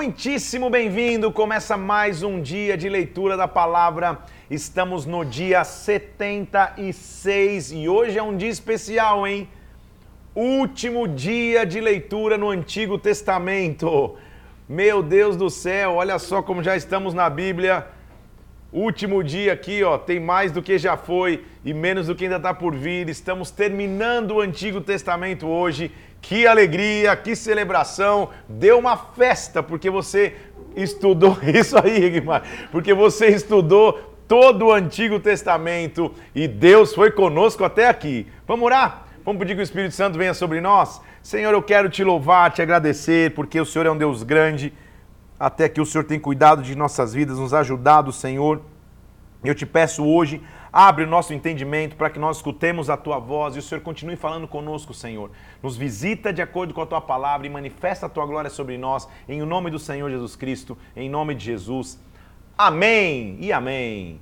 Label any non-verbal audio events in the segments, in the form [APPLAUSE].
muitíssimo bem-vindo. Começa mais um dia de leitura da palavra. Estamos no dia 76 e hoje é um dia especial, hein? Último dia de leitura no Antigo Testamento. Meu Deus do céu, olha só como já estamos na Bíblia. Último dia aqui, ó, tem mais do que já foi e menos do que ainda está por vir. Estamos terminando o Antigo Testamento hoje que alegria, que celebração. Deu uma festa porque você estudou [LAUGHS] isso aí, Guimar, porque você estudou todo o Antigo Testamento e Deus foi conosco até aqui. Vamos orar? Vamos pedir que o Espírito Santo venha sobre nós? Senhor, eu quero te louvar, te agradecer, porque o Senhor é um Deus grande, até que o Senhor tem cuidado de nossas vidas, nos ajudado, Senhor. Eu te peço hoje Abre o nosso entendimento para que nós escutemos a tua voz e o Senhor continue falando conosco, Senhor. Nos visita de acordo com a tua palavra e manifesta a tua glória sobre nós, em nome do Senhor Jesus Cristo, em nome de Jesus. Amém e amém.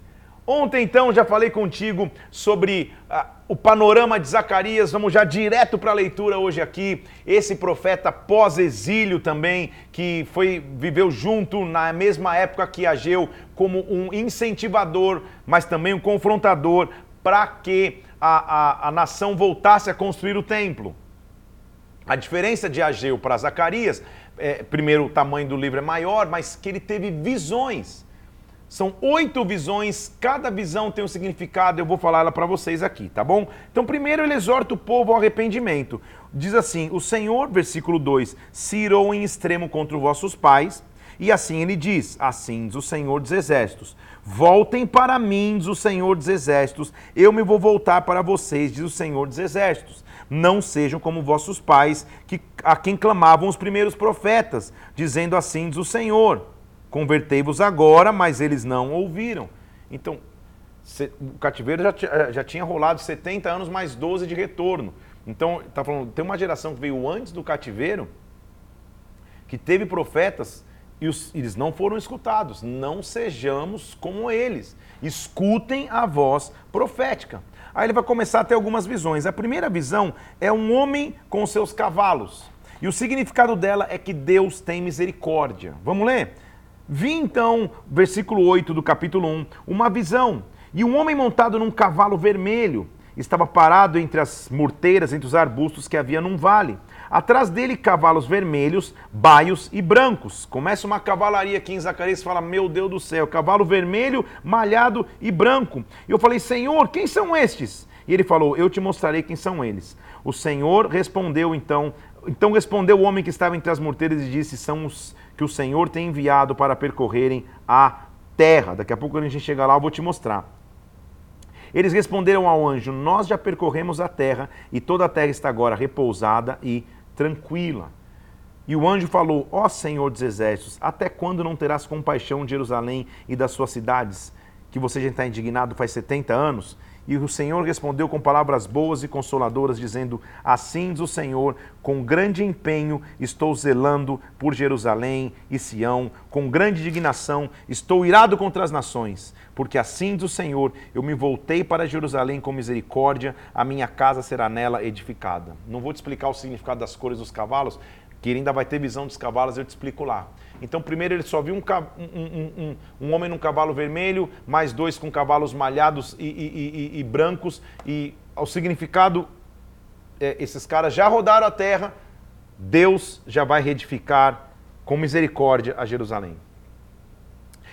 Ontem, então, já falei contigo sobre ah, o panorama de Zacarias. Vamos já direto para a leitura hoje aqui. Esse profeta pós-exílio também, que foi viveu junto na mesma época que Ageu, como um incentivador, mas também um confrontador para que a, a, a nação voltasse a construir o templo. A diferença de Ageu para Zacarias, é, primeiro, o tamanho do livro é maior, mas que ele teve visões. São oito visões, cada visão tem um significado, eu vou falar ela para vocês aqui, tá bom? Então, primeiro ele exorta o povo ao arrependimento. Diz assim: O Senhor, versículo 2, se irou em extremo contra os vossos pais, e assim ele diz: Assim diz o Senhor dos Exércitos: Voltem para mim, diz o Senhor dos Exércitos, eu me vou voltar para vocês, diz o Senhor dos Exércitos. Não sejam como vossos pais, que, a quem clamavam os primeiros profetas, dizendo assim diz o Senhor Convertei-vos agora, mas eles não ouviram. Então, o cativeiro já, eh, já tinha rolado 70 anos mais 12 de retorno. Então, tá falando, tem uma geração que veio antes do cativeiro que teve profetas e os, eles não foram escutados. Não sejamos como eles. Escutem a voz profética. Aí ele vai começar a ter algumas visões. A primeira visão é um homem com seus cavalos. E o significado dela é que Deus tem misericórdia. Vamos ler? Vi então, versículo 8 do capítulo 1, uma visão, e um homem montado num cavalo vermelho estava parado entre as morteiras, entre os arbustos que havia num vale. Atrás dele, cavalos vermelhos, baios e brancos. Começa uma cavalaria aqui em Zacarias e fala: Meu Deus do céu, cavalo vermelho, malhado e branco. E eu falei: Senhor, quem são estes? E ele falou: Eu te mostrarei quem são eles. O Senhor respondeu então. Então respondeu o homem que estava entre as morteiras e disse: São os que o Senhor tem enviado para percorrerem a terra. Daqui a pouco, a gente chegar lá, eu vou te mostrar. Eles responderam ao anjo: Nós já percorremos a terra e toda a terra está agora repousada e tranquila. E o anjo falou: Ó Senhor dos exércitos, até quando não terás compaixão de Jerusalém e das suas cidades, que você já está indignado faz 70 anos? E o Senhor respondeu com palavras boas e consoladoras, dizendo: Assim diz o Senhor, com grande empenho estou zelando por Jerusalém e Sião, com grande indignação estou irado contra as nações, porque assim diz o Senhor, eu me voltei para Jerusalém com misericórdia, a minha casa será nela edificada. Não vou te explicar o significado das cores dos cavalos, que ainda vai ter visão dos cavalos, eu te explico lá. Então, primeiro ele só viu um, um, um, um homem num cavalo vermelho, mais dois com cavalos malhados e, e, e, e brancos, e o significado, é, esses caras já rodaram a terra, Deus já vai reedificar com misericórdia a Jerusalém.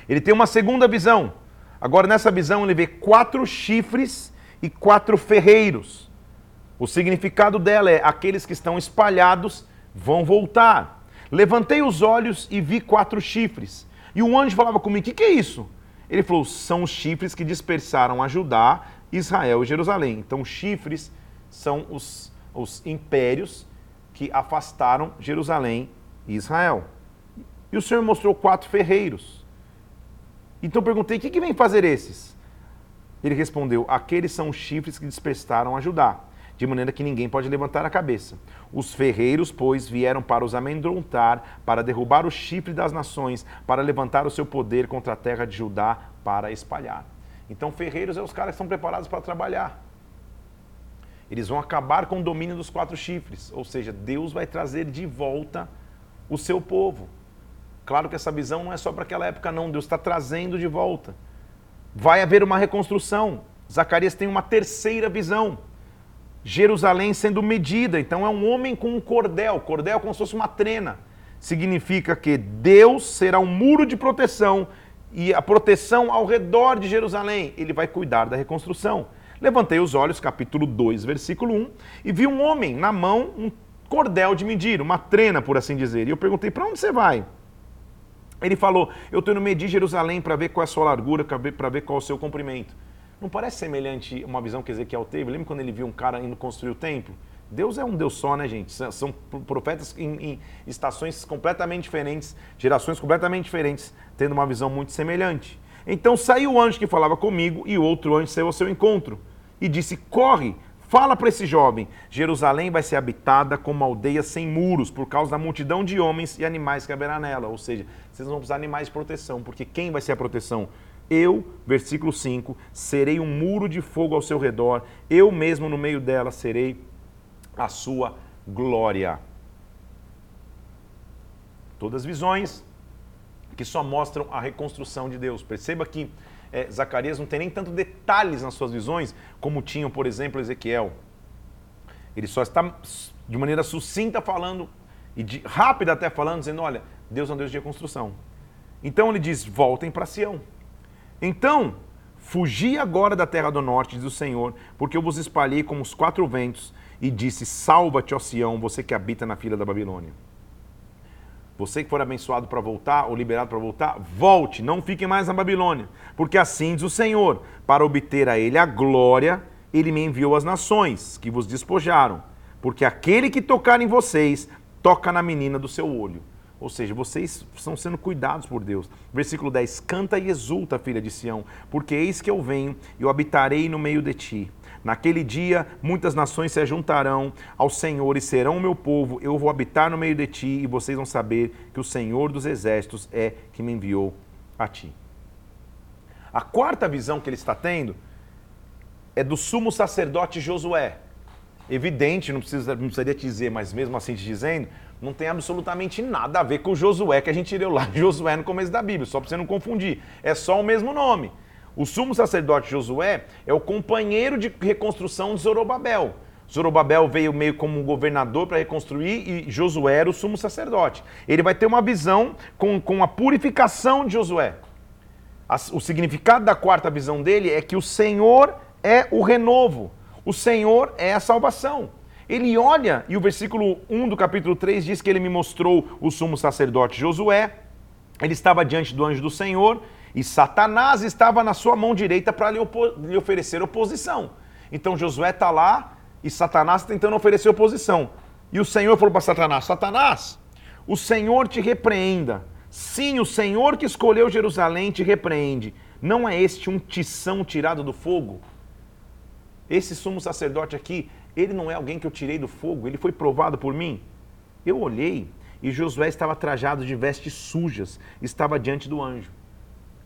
Ele tem uma segunda visão. Agora, nessa visão, ele vê quatro chifres e quatro ferreiros. O significado dela é aqueles que estão espalhados vão voltar. Levantei os olhos e vi quatro chifres. E um anjo falava comigo: O que, que é isso? Ele falou: São os chifres que dispersaram a Judá, Israel e Jerusalém. Então, chifres são os, os impérios que afastaram Jerusalém e Israel. E o Senhor mostrou quatro ferreiros. Então perguntei: O que, que vem fazer esses? Ele respondeu: Aqueles são os chifres que dispersaram a Judá de maneira que ninguém pode levantar a cabeça. Os ferreiros, pois, vieram para os amedrontar, para derrubar o chifre das nações, para levantar o seu poder contra a terra de Judá, para espalhar. Então, ferreiros é os caras que estão preparados para trabalhar. Eles vão acabar com o domínio dos quatro chifres, ou seja, Deus vai trazer de volta o seu povo. Claro que essa visão não é só para aquela época, não. Deus está trazendo de volta. Vai haver uma reconstrução. Zacarias tem uma terceira visão. Jerusalém sendo medida. Então é um homem com um cordel. Cordel é como se fosse uma trena. Significa que Deus será um muro de proteção e a proteção ao redor de Jerusalém. Ele vai cuidar da reconstrução. Levantei os olhos, capítulo 2, versículo 1, e vi um homem na mão, um cordel de medir, uma trena, por assim dizer. E eu perguntei: para onde você vai? Ele falou: Eu estou indo medir Jerusalém para ver qual é a sua largura, para ver qual é o seu comprimento. Não parece semelhante uma visão que Ezequiel teve? Lembra quando ele viu um cara indo construir o templo? Deus é um Deus só, né, gente? São profetas em, em, estações completamente diferentes, gerações completamente diferentes, tendo uma visão muito semelhante. Então saiu o anjo que falava comigo e outro anjo saiu ao seu encontro e disse: Corre, Fala para esse jovem: Jerusalém vai ser habitada como uma aldeia sem muros, por causa da multidão de homens e animais que haverá nela. Ou seja, vocês vão precisar de animais de proteção, porque quem vai ser a proteção? Eu, versículo 5, serei um muro de fogo ao seu redor, eu mesmo no meio dela serei a sua glória. Todas visões que só mostram a reconstrução de Deus. Perceba que é, Zacarias não tem nem tanto detalhes nas suas visões como tinham, por exemplo, Ezequiel. Ele só está de maneira sucinta falando e de, rápida até falando, dizendo: olha, Deus é um Deus de reconstrução. Então ele diz: voltem para Sião. Então, fugi agora da terra do norte, diz o Senhor, porque eu vos espalhei como os quatro ventos, e disse: Salva-te, ó Sião, você que habita na filha da Babilônia. Você que for abençoado para voltar ou liberado para voltar, volte, não fique mais na Babilônia. Porque assim diz o Senhor: para obter a ele a glória, ele me enviou às nações que vos despojaram. Porque aquele que tocar em vocês, toca na menina do seu olho. Ou seja, vocês estão sendo cuidados por Deus. Versículo 10: Canta e exulta, filha de Sião, porque eis que eu venho e eu habitarei no meio de ti. Naquele dia, muitas nações se juntarão ao Senhor e serão o meu povo. Eu vou habitar no meio de ti e vocês vão saber que o Senhor dos exércitos é que me enviou a ti. A quarta visão que ele está tendo é do sumo sacerdote Josué. Evidente, não, precisa, não precisaria te dizer, mas mesmo assim te dizendo, não tem absolutamente nada a ver com o Josué que a gente leu lá, Josué no começo da Bíblia, só para você não confundir. É só o mesmo nome. O sumo sacerdote Josué é o companheiro de reconstrução de Zorobabel. Zorobabel veio meio como um governador para reconstruir e Josué era o sumo sacerdote. Ele vai ter uma visão com, com a purificação de Josué. O significado da quarta visão dele é que o Senhor é o renovo, o Senhor é a salvação. Ele olha, e o versículo 1 do capítulo 3 diz que ele me mostrou o sumo sacerdote Josué. Ele estava diante do anjo do Senhor e Satanás estava na sua mão direita para lhe, lhe, oferecer oposição. Então Josué está lá e Satanás tá tentando oferecer oposição. E o Senhor falou para Satanás: Satanás, o Senhor te repreenda. Sim, o Senhor que escolheu Jerusalém te repreende. Não é este um tição tirado do fogo? Esse sumo sacerdote aqui, ele não é alguém que eu tirei do fogo, ele foi provado por mim. Eu olhei e Josué estava trajado de vestes sujas, estava diante do anjo.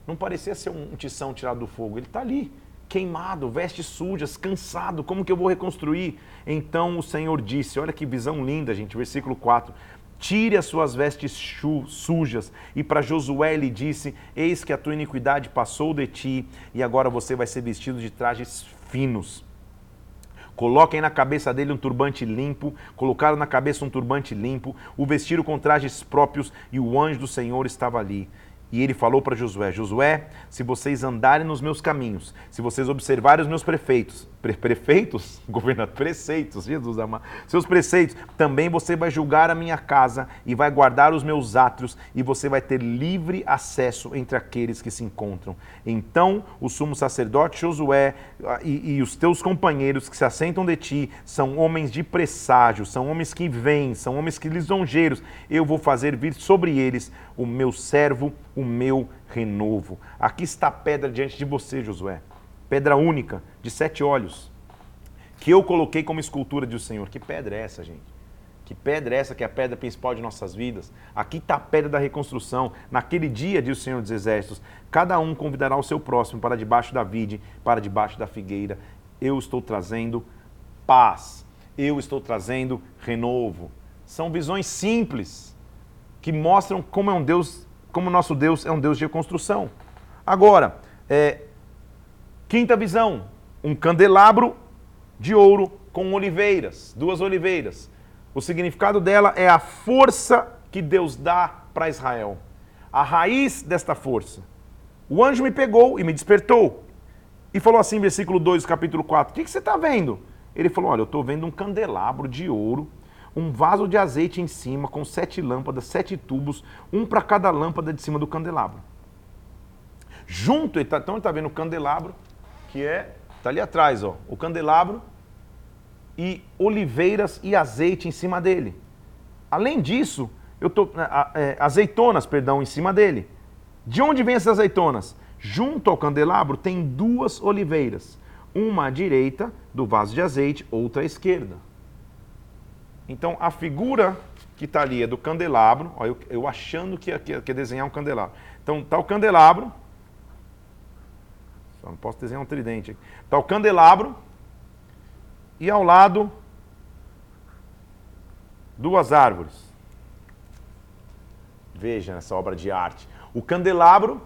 Não parecia ser um tição tirado do fogo. Ele está ali, queimado, vestes sujas, cansado. Como que eu vou reconstruir? Então o Senhor disse: Olha que visão linda, gente. Versículo 4. Tire as suas vestes sujas. E para Josué ele disse: Eis que a tua iniquidade passou de ti, e agora você vai ser vestido de trajes finos. Coloquem na cabeça dele um turbante limpo, colocaram na cabeça um turbante limpo, o vestiram com trajes próprios, e o anjo do Senhor estava ali. E ele falou para Josué: Josué, se vocês andarem nos meus caminhos, se vocês observarem os meus prefeitos, pre prefeitos, [LAUGHS] governador, preceitos, Jesus amado, seus preceitos, também você vai julgar a minha casa e vai guardar os meus átrios e você vai ter livre acesso entre aqueles que se encontram. Então o sumo sacerdote Josué ah, e, e os teus companheiros que se assentam de ti são homens de presságio, são homens que vêm, são homens que lisonjeiros. Eu vou fazer vir sobre eles o meu servo, o meu renovo. Aqui está a pedra diante de você, Josué. Pedra única, de sete olhos, que eu coloquei como escultura do Senhor. Que pedra é essa, gente? Que pedra é essa que é a pedra principal de nossas vidas? Aqui está a pedra da reconstrução. Naquele dia, diz o Senhor dos Exércitos, cada um convidará o seu próximo para debaixo da vide, para debaixo da figueira. Eu estou trazendo paz. Eu estou trazendo renovo. São visões simples, que mostram como é um Deus como nosso Deus é um Deus de reconstrução. Agora, é, quinta visão, um candelabro de ouro com oliveiras, duas oliveiras. O significado dela é a força que Deus dá para Israel. A raiz desta força. O anjo me pegou e me despertou. E falou assim, versículo 2 capítulo 4: O que, que você está vendo? Ele falou: Olha, eu estou vendo um candelabro de ouro, um vaso de azeite em cima, com sete lâmpadas, sete tubos, um para cada lâmpada de cima do candelabro. Junto, tá, então ele está vendo o candelabro, que é, está ali atrás, ó, o candelabro e oliveiras e azeite em cima dele. Além disso, eu tô, é, azeitonas, perdão, em cima dele. De onde vêm essas azeitonas? Junto ao candelabro tem duas oliveiras, uma à direita do vaso de azeite, outra à esquerda. Então a figura que está ali é do candelabro, ó, eu, eu, achando que ia, que ia desenhar um candelabro. Então está o candelabro, não posso desenhar um tridente. Está o candelabro e ao lado duas árvores. Veja essa obra de arte. O candelabro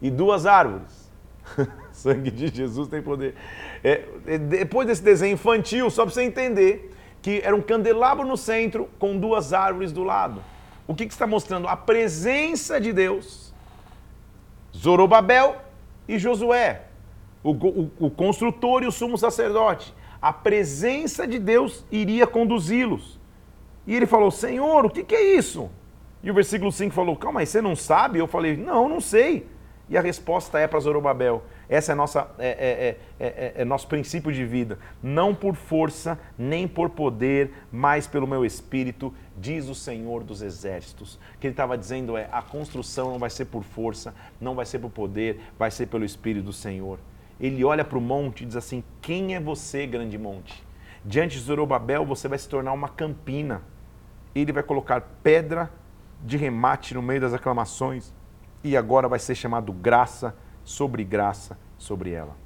e duas árvores. [LAUGHS] Sangue de Jesus tem poder. É, é, depois desse desenho infantil, só para você entender que era um candelabro no centro com duas árvores do lado. O que, que está mostrando? A presença de Deus. Zorobabel e Josué, o, o, o construtor e o sumo sacerdote. A presença de Deus iria conduzi-los. E ele falou: Senhor, o que, que é isso? E o versículo 5 falou: Calma aí, você não sabe? Eu falei: Não, não sei. E a resposta é para Zorobabel. Essa é, nossa, é, é, é, é, nosso princípio de vida. Não por força, nem por poder, mas pelo meu espírito, diz o Senhor dos Exércitos. O que ele estava dizendo é: a construção não vai ser por força, não vai ser por poder, vai ser pelo Espírito do Senhor. Ele olha para o monte e diz assim: Quem é você, grande monte? Diante de Zorobabel, você vai se tornar uma campina. Ele vai colocar pedra de remate no meio das aclamações e agora vai ser chamado graça sobre graça sobre ela.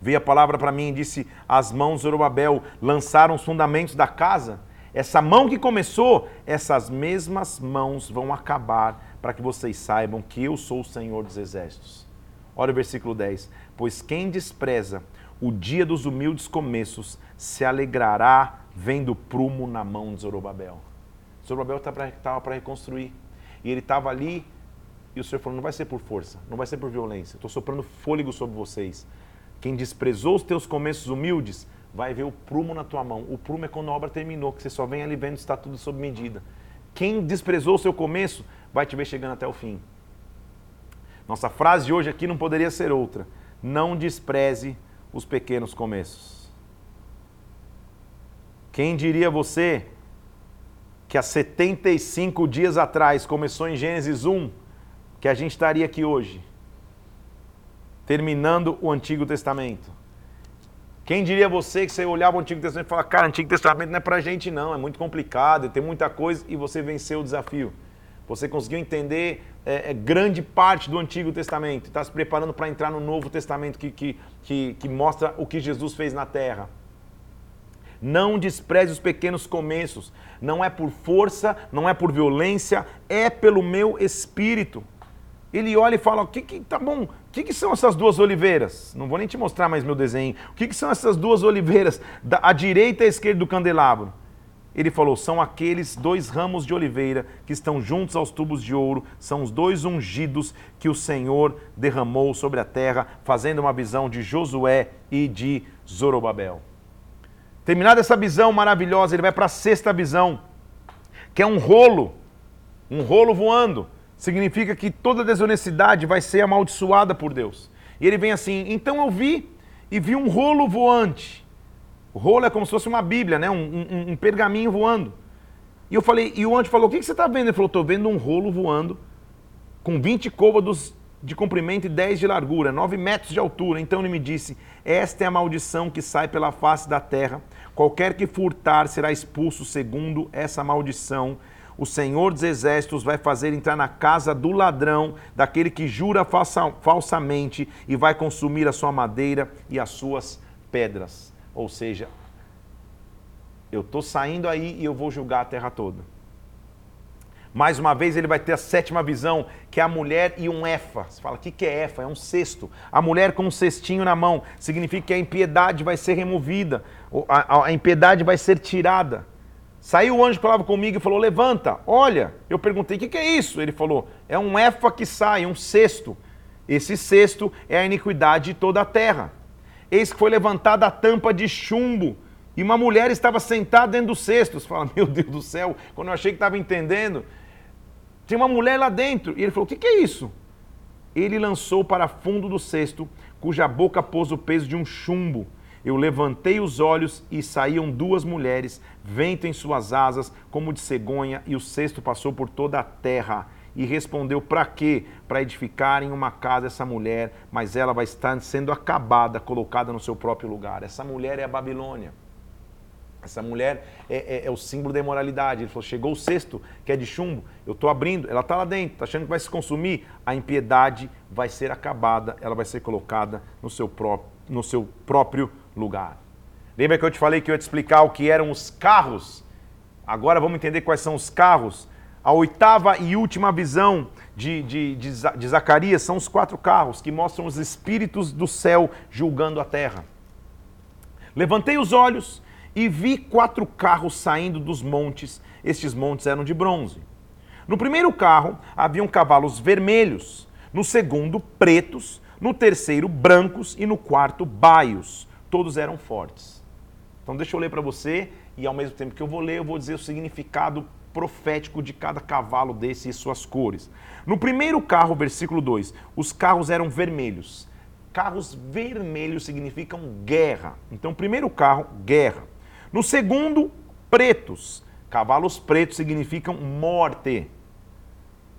Veio a palavra para mim e disse: As mãos de Zorobabel lançaram os fundamentos da casa. Essa mão que começou, essas mesmas mãos vão acabar, para que vocês saibam que eu sou o Senhor dos Exércitos. Olha o versículo 10. Pois quem despreza o dia dos humildes começos se alegrará vendo prumo na mão de Zorobabel. Zorobabel estava para reconstruir. E ele estava ali, e o Senhor falou: não vai ser por força, não vai ser por violência. Estou soprando fôlego sobre vocês. Quem desprezou os teus começos humildes, vai ver o prumo na tua mão. O prumo é quando a obra terminou, que você só vem ali vendo está tudo sob medida. Quem desprezou o seu começo, vai te ver chegando até o fim. Nossa frase de hoje aqui não poderia ser outra. Não despreze os pequenos começos. Quem diria você que há 75 dias atrás começou em Gênesis 1, que a gente estaria aqui hoje, terminando o Antigo Testamento. Quem diria você que você olhava o Antigo Testamento e falava, cara, Antigo Testamento não é pra gente não, é muito complicado, tem muita coisa, e você venceu o desafio. Você conseguiu entender é, é, grande parte do Antigo Testamento, está se preparando para entrar no Novo Testamento que, que, que, que mostra o que Jesus fez na terra. Não despreze os pequenos começos. Não é por força, não é por violência, é pelo meu espírito. Ele olha e fala: o que, que tá bom? O que, que são essas duas oliveiras? Não vou nem te mostrar mais meu desenho. O que, que são essas duas oliveiras, da, à direita e à esquerda do candelabro? Ele falou: são aqueles dois ramos de oliveira que estão juntos aos tubos de ouro, são os dois ungidos que o Senhor derramou sobre a terra, fazendo uma visão de Josué e de Zorobabel. Terminada essa visão maravilhosa, ele vai para a sexta visão, que é um rolo, um rolo voando. Significa que toda desonestidade vai ser amaldiçoada por Deus. E ele vem assim: então eu vi e vi um rolo voante. O rolo é como se fosse uma Bíblia, né? um, um, um pergaminho voando. E eu falei, e o anjo falou: o que, você está vendo? Ele falou: estou vendo um rolo voando com 20 côvados de comprimento e 10 de largura, 9 metros de altura. Então ele me disse: Esta é a maldição que sai pela face da terra Qualquer que furtar será expulso segundo essa maldição. O Senhor dos Exércitos vai fazer entrar na casa do ladrão, daquele que jura falsa, falsamente, e vai consumir a sua madeira e as suas pedras. Ou seja, eu estou saindo aí e eu vou julgar a terra toda. Mais uma vez ele vai ter a sétima visão, que é a mulher e um efa. Você fala, o que, que é efa? É um cesto. A mulher com um cestinho na mão significa que a impiedade vai ser removida, a, impiedade vai ser tirada. Saiu o anjo que falava comigo e falou: Levanta, olha. Eu perguntei: O que, que é isso? Ele falou: É um efa que sai, um cesto. Esse cesto é a iniquidade de toda a terra. Eis que foi levantada a tampa de chumbo e uma mulher estava sentada dentro do cesto. Você fala: [LAUGHS] Meu Deus do céu, quando eu achei que estava entendendo, tem uma mulher lá dentro. E ele falou: O que, que é isso? Ele lançou para fundo do cesto, cuja boca pôs o peso de um chumbo eu levantei os olhos e saíam duas mulheres, vento em suas asas, como de cegonha, e o cesto passou por toda a terra. E respondeu: Para quê? Para edificarem uma casa essa mulher, mas ela vai estar sendo acabada, colocada no seu próprio lugar. Essa mulher é a Babilônia. Essa mulher é, é, é, o símbolo da imoralidade. Ele falou: chegou o cesto, que é de chumbo, eu estou abrindo, ela está lá dentro, está achando que vai se consumir. A impiedade vai ser acabada, ela vai ser colocada no seu, pró no seu próprio lugar. Lembra que eu te falei que eu ia te explicar o que eram os carros? Agora vamos entender quais são os carros. A oitava e última visão de, de, de, de Zacarias são os quatro carros que mostram os espíritos do céu julgando a terra. Levantei os olhos e vi quatro carros saindo dos montes. Estes montes eram de bronze. No primeiro carro haviam cavalos vermelhos, no segundo, pretos, no terceiro, brancos e no quarto, baios todos eram fortes. Então deixa eu ler para você e ao mesmo tempo que eu vou ler, eu vou dizer o significado profético de cada cavalo desse e suas cores. No primeiro carro, versículo 2, os carros eram vermelhos. Carros vermelhos significam guerra. Então, primeiro carro, guerra. No segundo, pretos. Cavalos pretos significam morte.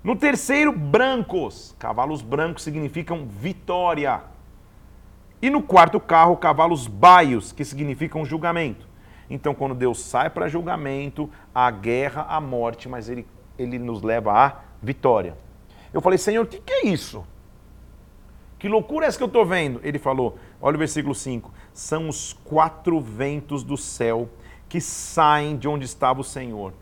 No terceiro, brancos. Cavalos brancos significam vitória. E no quarto carro, cavalos baios, que significam julgamento. Então, quando Deus sai para julgamento, a guerra, a morte, mas ele, ele nos leva à vitória. Eu falei, Senhor, o que, que é isso? Que loucura é essa que eu estou vendo? Ele falou, olha o versículo 5: são os quatro ventos do céu que saem de onde estava o Senhor.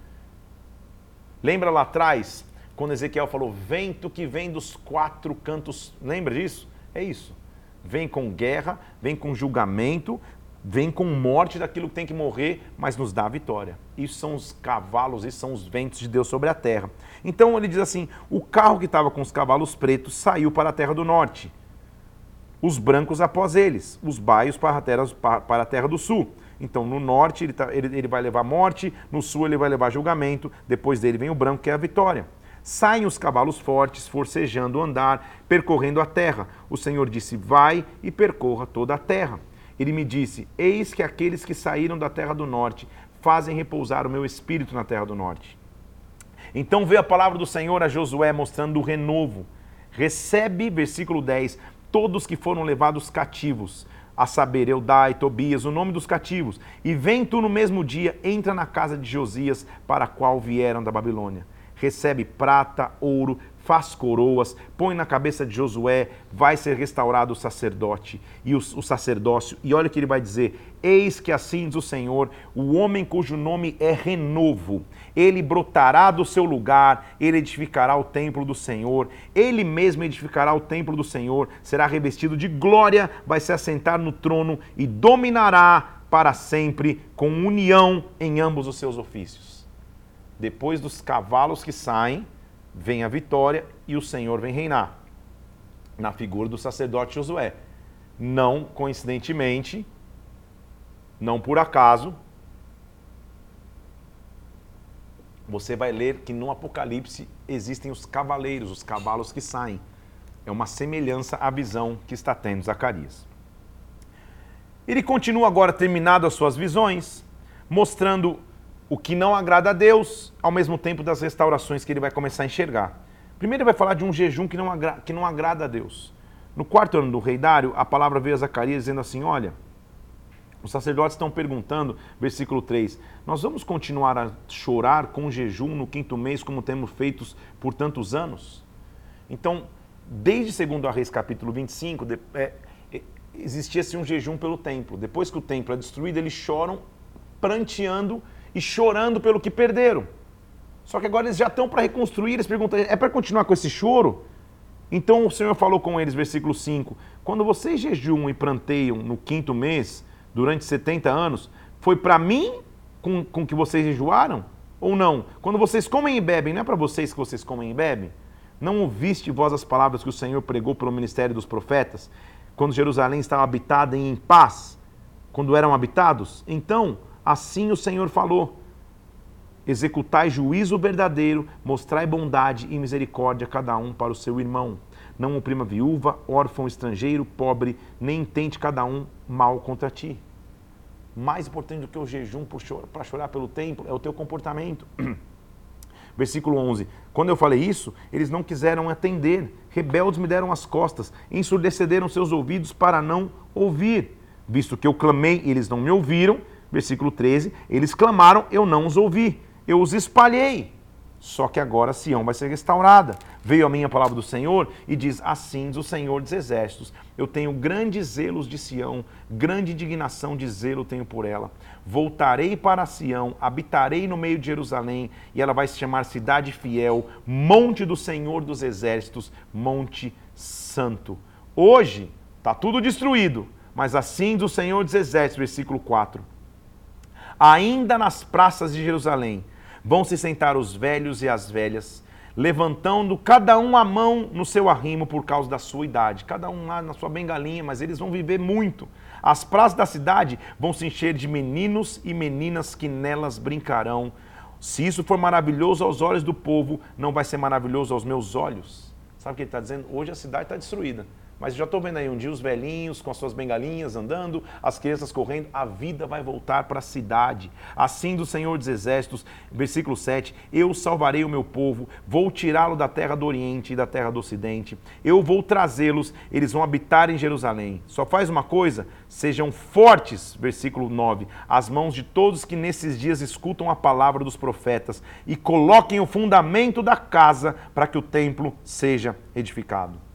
Lembra lá atrás, quando Ezequiel falou, vento que vem dos quatro cantos, lembra disso? É isso vem com guerra, vem com julgamento, vem com morte daquilo que tem que morrer, mas nos dá a vitória. Isso são os cavalos, isso são os ventos de Deus sobre a terra. Então ele diz assim: o carro que estava com os cavalos pretos saiu para a terra do norte, os brancos após eles, os baios para a terra, para a terra do sul. Então, no norte ele, tá, ele, ele vai levar morte, no sul ele vai levar julgamento, depois dele vem o branco, que é a vitória. Saem os cavalos fortes, forcejando o andar, percorrendo a terra. O Senhor disse: Vai e percorra toda a terra. Ele me disse: Eis que aqueles que saíram da terra do norte fazem repousar o meu espírito na terra do norte. Então veio a palavra do Senhor a Josué mostrando o renovo. Recebe, versículo 10, todos que foram levados cativos, a saber, Eudai, Tobias, o nome dos cativos, e vem tu no mesmo dia, entra na casa de Josias, para a qual vieram da Babilônia recebe prata, ouro, faz coroas, põe na cabeça de Josué, vai ser restaurado o sacerdote e o, o, sacerdócio. E olha o que ele vai dizer: Eis que assim diz o Senhor, o homem cujo nome é renovo, ele brotará do seu lugar, ele edificará o templo do Senhor, ele mesmo edificará o templo do Senhor, será revestido de glória, vai se assentar no trono e dominará para sempre com união em ambos os seus ofícios. Depois dos cavalos que saem, vem a vitória e o Senhor vem reinar. Na figura do sacerdote Josué. Não coincidentemente, não por acaso, você vai ler que no Apocalipse existem os cavaleiros, os cavalos que saem. É uma semelhança à visão que está tendo Zacarias. Ele continua agora, terminado as suas visões, mostrando o que não agrada a Deus, ao mesmo tempo das restaurações que ele vai começar a enxergar. Primeiro ele vai falar de um jejum que não, agra que não agrada a Deus. No quarto ano do rei Dário, a palavra veio a Zacarias dizendo assim: Olha, os sacerdotes estão perguntando, versículo 3, nós vamos continuar a chorar com jejum no quinto mês, como temos feito por tantos anos? Então, desde segundo a Reis capítulo 25, de, é, é, existia-se um jejum pelo templo. Depois que o templo é destruído, eles choram pranteando e chorando pelo que perderam. Só que agora eles já estão para reconstruir, eles perguntam, é para continuar com esse choro? Então o Senhor falou com eles, versículo 5: Quando vocês jejuam e planteiam no quinto mês, durante 70 anos, foi para mim com, com que vocês jejuaram? Ou não? Quando vocês comem e bebem, não é para vocês que vocês comem e bebem? Não ouviste vós as palavras que o Senhor pregou pelo ministério dos profetas, quando Jerusalém estava habitada e em paz, quando eram habitados? Então, assim o Senhor falou Executai juízo verdadeiro, mostrai bondade e misericórdia a cada um para o seu irmão. Não oprima viúva, órfão, estrangeiro, pobre, nem tente cada um mal contra ti. Mais importante do que o jejum para chorar pelo templo é o teu comportamento. [CLEARS THROAT] Versículo 11: Quando eu falei isso, eles não quiseram atender, rebeldes me deram as costas, ensurdeceram seus ouvidos para não ouvir. Visto que eu clamei, eles não me ouviram. Versículo 13: Eles clamaram, eu não os ouvi eu os espalhei. Só que agora Sião vai ser restaurada. Veio a minha palavra do Senhor e diz: Assim diz o Senhor dos Exércitos: Eu tenho grandes zelos de Sião, grande indignação de zelo tenho por ela. Voltarei para Sião, habitarei no meio de Jerusalém, e ela vai se chamar Cidade Fiel, Monte do Senhor dos Exércitos, Monte Santo. Hoje está tudo destruído, mas assim diz o Senhor dos Exércitos, versículo 4. Ainda nas praças de Jerusalém Vão se sentar os velhos e as velhas, levantando cada um a mão no seu arrimo por causa da sua idade, cada um lá na sua bengalinha, mas eles vão viver muito. As praças da cidade vão se encher de meninos e meninas que nelas brincarão. Se isso for maravilhoso aos olhos do povo, não vai ser maravilhoso aos meus olhos. Sabe o que ele está dizendo? Hoje a cidade está destruída. Mas já estou vendo aí um dia os velhinhos com as suas bengalinhas andando, as crianças correndo, a vida vai voltar para a cidade. Assim do Senhor dos Exércitos, versículo 7, eu salvarei o meu povo, vou tirá-lo da terra do Oriente e da terra do Ocidente, eu vou trazê-los, eles vão habitar em Jerusalém. Só faz uma coisa, sejam fortes, versículo 9, as mãos de todos que nesses dias escutam a palavra dos profetas e coloquem o fundamento da casa para que o templo seja edificado.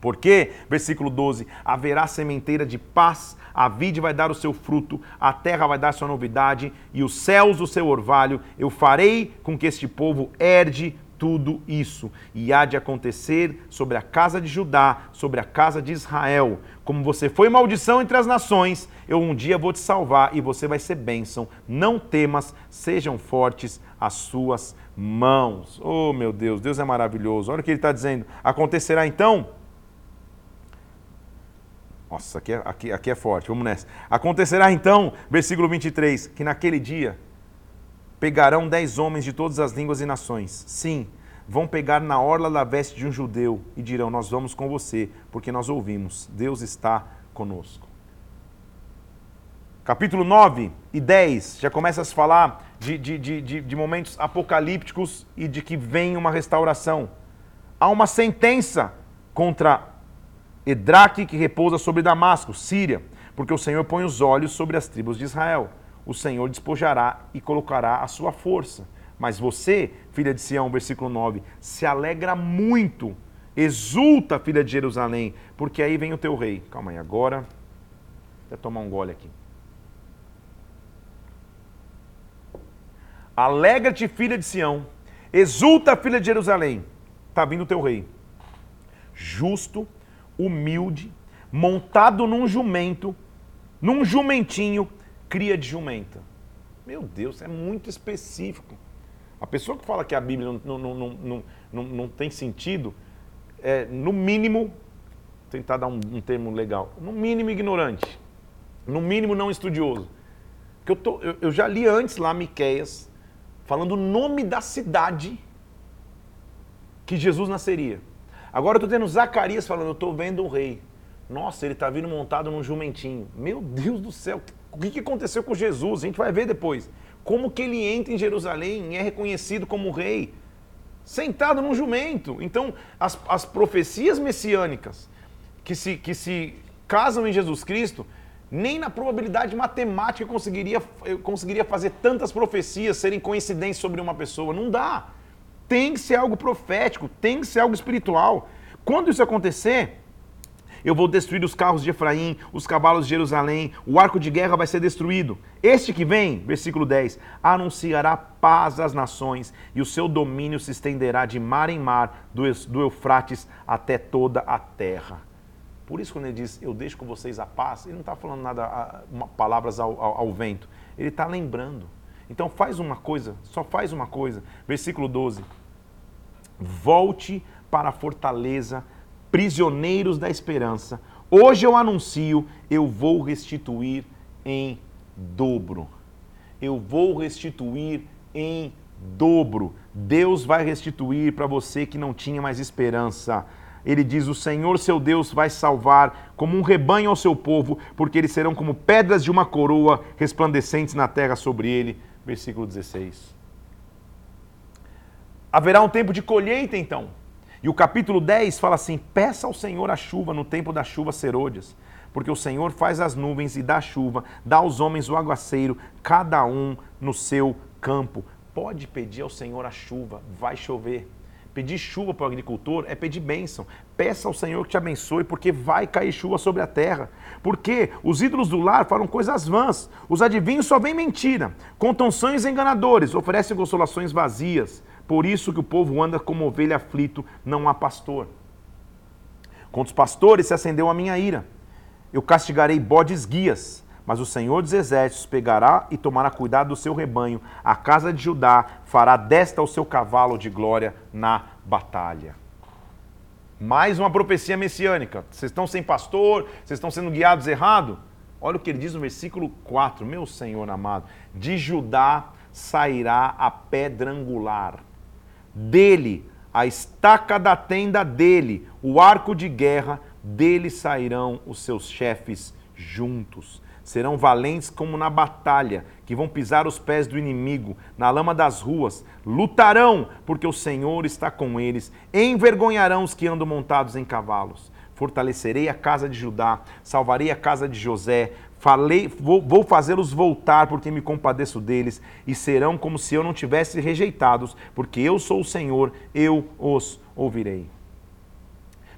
Porque, versículo 12: haverá sementeira de paz, a vide vai dar o seu fruto, a terra vai dar sua novidade, e os céus o seu orvalho. Eu farei com que este povo herde tudo isso. E há de acontecer sobre a casa de Judá, sobre a casa de Israel. Como você foi maldição entre as nações, eu um dia vou te salvar e você vai ser bênção. Não temas, sejam fortes as suas mãos. Oh, meu Deus, Deus é maravilhoso. Olha o que ele está dizendo. Acontecerá então nossa, aqui é, aqui, aqui é forte, vamos nessa. Acontecerá então, versículo 23, que naquele dia pegarão dez homens de todas as línguas e nações. Sim, vão pegar na orla da veste de um judeu e dirão: Nós vamos com você, porque nós ouvimos, Deus está conosco. Capítulo 9 e 10 já começa a se falar de, de, de, de, momentos apocalípticos e de que vem uma restauração. Há uma sentença contra Edraque que repousa sobre Damasco, Síria, porque o Senhor põe os olhos sobre as tribos de Israel. O Senhor despojará e colocará a sua força. Mas você, filha de Sião, versículo 9, se alegra muito, exulta, filha de Jerusalém, porque aí vem o teu rei. Calma aí, agora. Até tomar um gole aqui. Alegra-te, filha de Sião, exulta, filha de Jerusalém. Está vindo o teu rei. Justo, humilde, montado num jumento, num jumentinho, cria de jumenta. Meu Deus, é muito específico. A pessoa que fala que a Bíblia não, não, não, não, não tem sentido, é, no mínimo, tentar dar um, um, termo legal, no mínimo ignorante, no mínimo não estudioso. Que eu, tô, eu, eu já li antes lá Miqueias, falando o nome da cidade que Jesus nasceria. Agora eu estou tendo Zacarias falando, eu estou vendo um rei. Nossa, ele está vindo montado num jumentinho. Meu Deus do céu, o que, que aconteceu com Jesus? A gente vai ver depois. Como que ele entra em Jerusalém e é reconhecido como rei? Sentado num jumento. Então, as, as profecias messiânicas que se, que se casam em Jesus Cristo, nem na probabilidade matemática conseguiria, conseguiria fazer tantas profecias serem coincidências sobre uma pessoa. Não dá tem que ser algo profético, tem que ser algo espiritual. Quando isso acontecer, Eu vou destruir os carros de Efraim, os cavalos de Jerusalém, o arco de guerra vai ser destruído. Este que vem, versículo 10, anunciará paz às nações, e o seu domínio se estenderá de mar em mar, do Eufrates até toda a terra. Por isso, quando ele diz, eu deixo com vocês a paz, ele não está falando nada, palavras ao, ao, ao vento. Ele está lembrando. Então faz uma coisa, só faz uma coisa. Versículo 12. Volte para a fortaleza, prisioneiros da esperança. Hoje eu anuncio, eu vou restituir em dobro. Eu vou restituir em dobro. Deus vai restituir para você que não tinha mais esperança. Ele diz: O Senhor seu Deus vai salvar como um rebanho ao seu povo, porque eles serão como pedras de uma coroa resplandecentes na terra sobre ele. Versículo 16. Haverá um tempo de colheita então. E o capítulo 10 fala assim: Peça ao Senhor a chuva no tempo da chuva serôdias, porque o Senhor faz as nuvens e dá chuva, dá aos homens o aguaceiro, cada um no seu campo. Pode pedir ao Senhor a chuva, vai chover. Pedir chuva para o agricultor é pedir bênção. Peça ao Senhor que te abençoe, porque vai cair chuva sobre a terra. Porque os ídolos do lar falam coisas vãs. Os adivinhos só vêm mentira. Contam sonhos enganadores, oferecem consolações vazias. Por isso que o povo anda como ovelha aflito, não há pastor. Contra os pastores se acendeu a minha ira. Eu castigarei bodes guias, mas o Senhor dos Exércitos pegará e tomará cuidado do seu rebanho. A casa de Judá fará desta o seu cavalo de glória na batalha. Mais uma profecia messiânica. Vocês estão sem pastor, vocês estão sendo guiados errado? Olha o que ele diz no versículo 4, meu Senhor amado. De Judá sairá a pedra angular dele, a estaca da tenda dele, o arco de guerra, dele sairão os seus chefes juntos. Serão valentes como na batalha, que vão pisar os pés do inimigo na lama das ruas. Lutarão, porque o Senhor está com eles. Envergonharão os que andam montados em cavalos. Fortalecerei a casa de Judá, salvarei a casa de José, Falei, vou, vou fazê-los voltar, porque me compadeço deles, e serão como se eu não tivesse rejeitados, porque eu sou o Senhor, eu os ouvirei.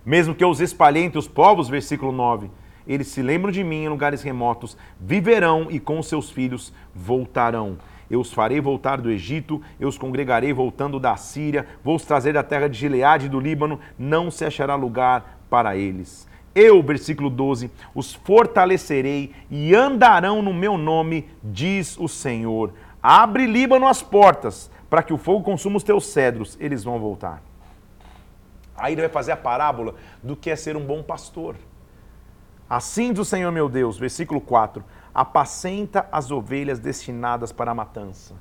Mesmo que eu os espalhei entre os povos, versículo 9, eles se lembram de mim em lugares remotos, viverão e com seus filhos voltarão. Eu os farei voltar do Egito, eu os congregarei voltando da Síria, vou os trazer da terra de Gileade e do Líbano, não se achará lugar para eles. Eu, versículo 12, os fortalecerei e andarão no meu nome, diz o Senhor. Abre Líbano as portas, para que o fogo consuma os teus cedros, eles vão voltar. Aí ele vai fazer a parábola do que é ser um bom pastor. Assim diz o Senhor meu Deus, versículo 4: apacenta as ovelhas destinadas para a matança.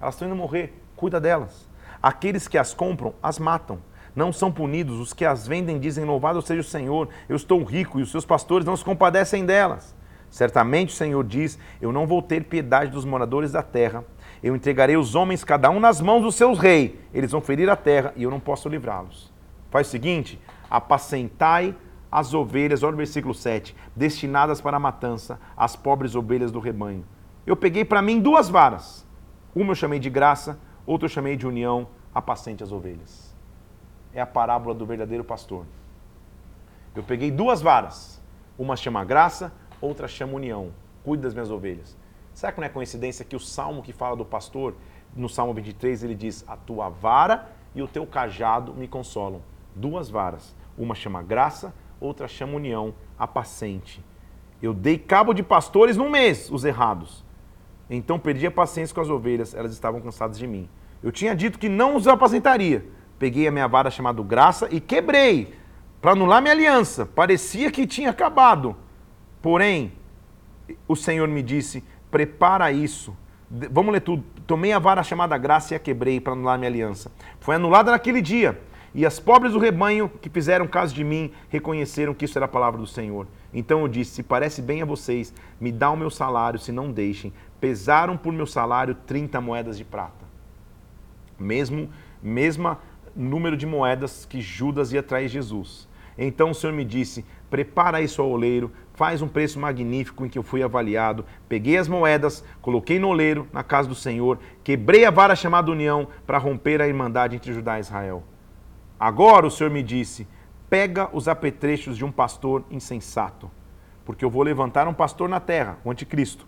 Elas estão indo morrer, cuida delas. Aqueles que as compram, as matam não são punidos. Os que as vendem dizem: Louvado seja o Senhor, eu estou rico, e os seus pastores não se compadecem delas. Certamente o Senhor diz: Eu não vou ter piedade dos moradores da terra. Eu entregarei os homens, cada um nas mãos do seu rei. Eles vão ferir a terra e eu não posso livrá-los. Faz o seguinte: apacentai as ovelhas, olha o versículo 7, destinadas para a matança, as pobres ovelhas do rebanho. Eu peguei para mim duas varas. Uma eu chamei de graça, outra eu chamei de união, apacente as ovelhas é a parábola do verdadeiro pastor. Eu peguei duas varas. Uma chama graça, outra chama união. Cuide das minhas ovelhas. Será que não é coincidência que o salmo que fala do pastor, no Salmo 23, ele diz: A tua vara e o teu cajado me consolam. Duas varas. Uma chama graça, outra chama união, apacente. Eu dei cabo de pastores num mês, os errados. Então perdi a paciência com as ovelhas, elas estavam cansadas de mim. Eu tinha dito que não os apacentaria, peguei a minha vara chamada graça e quebrei para anular minha aliança. Parecia que tinha acabado. Porém, o Senhor me disse: prepara isso. Vamos ler tudo. Tomei a vara chamada graça e a quebrei para anular minha aliança. Foi anulada naquele dia. E as pobres do rebanho que fizeram caso de mim reconheceram que isso era a palavra do Senhor. Então eu disse: Se parece bem a vocês, me dá o meu salário, se não deixem. Pesaram por meu salário 30 moedas de prata. Mesmo, mesma número de moedas que Judas ia trair Jesus. Então o Senhor me disse: prepara isso ao oleiro, faz um preço magnífico em que eu fui avaliado. Peguei as moedas, coloquei no oleiro, na casa do Senhor, quebrei a vara chamada união para romper a irmandade entre Judá e Israel. Agora o Senhor me disse: pega os apetrechos de um pastor insensato, porque eu vou levantar um pastor na terra, o anticristo.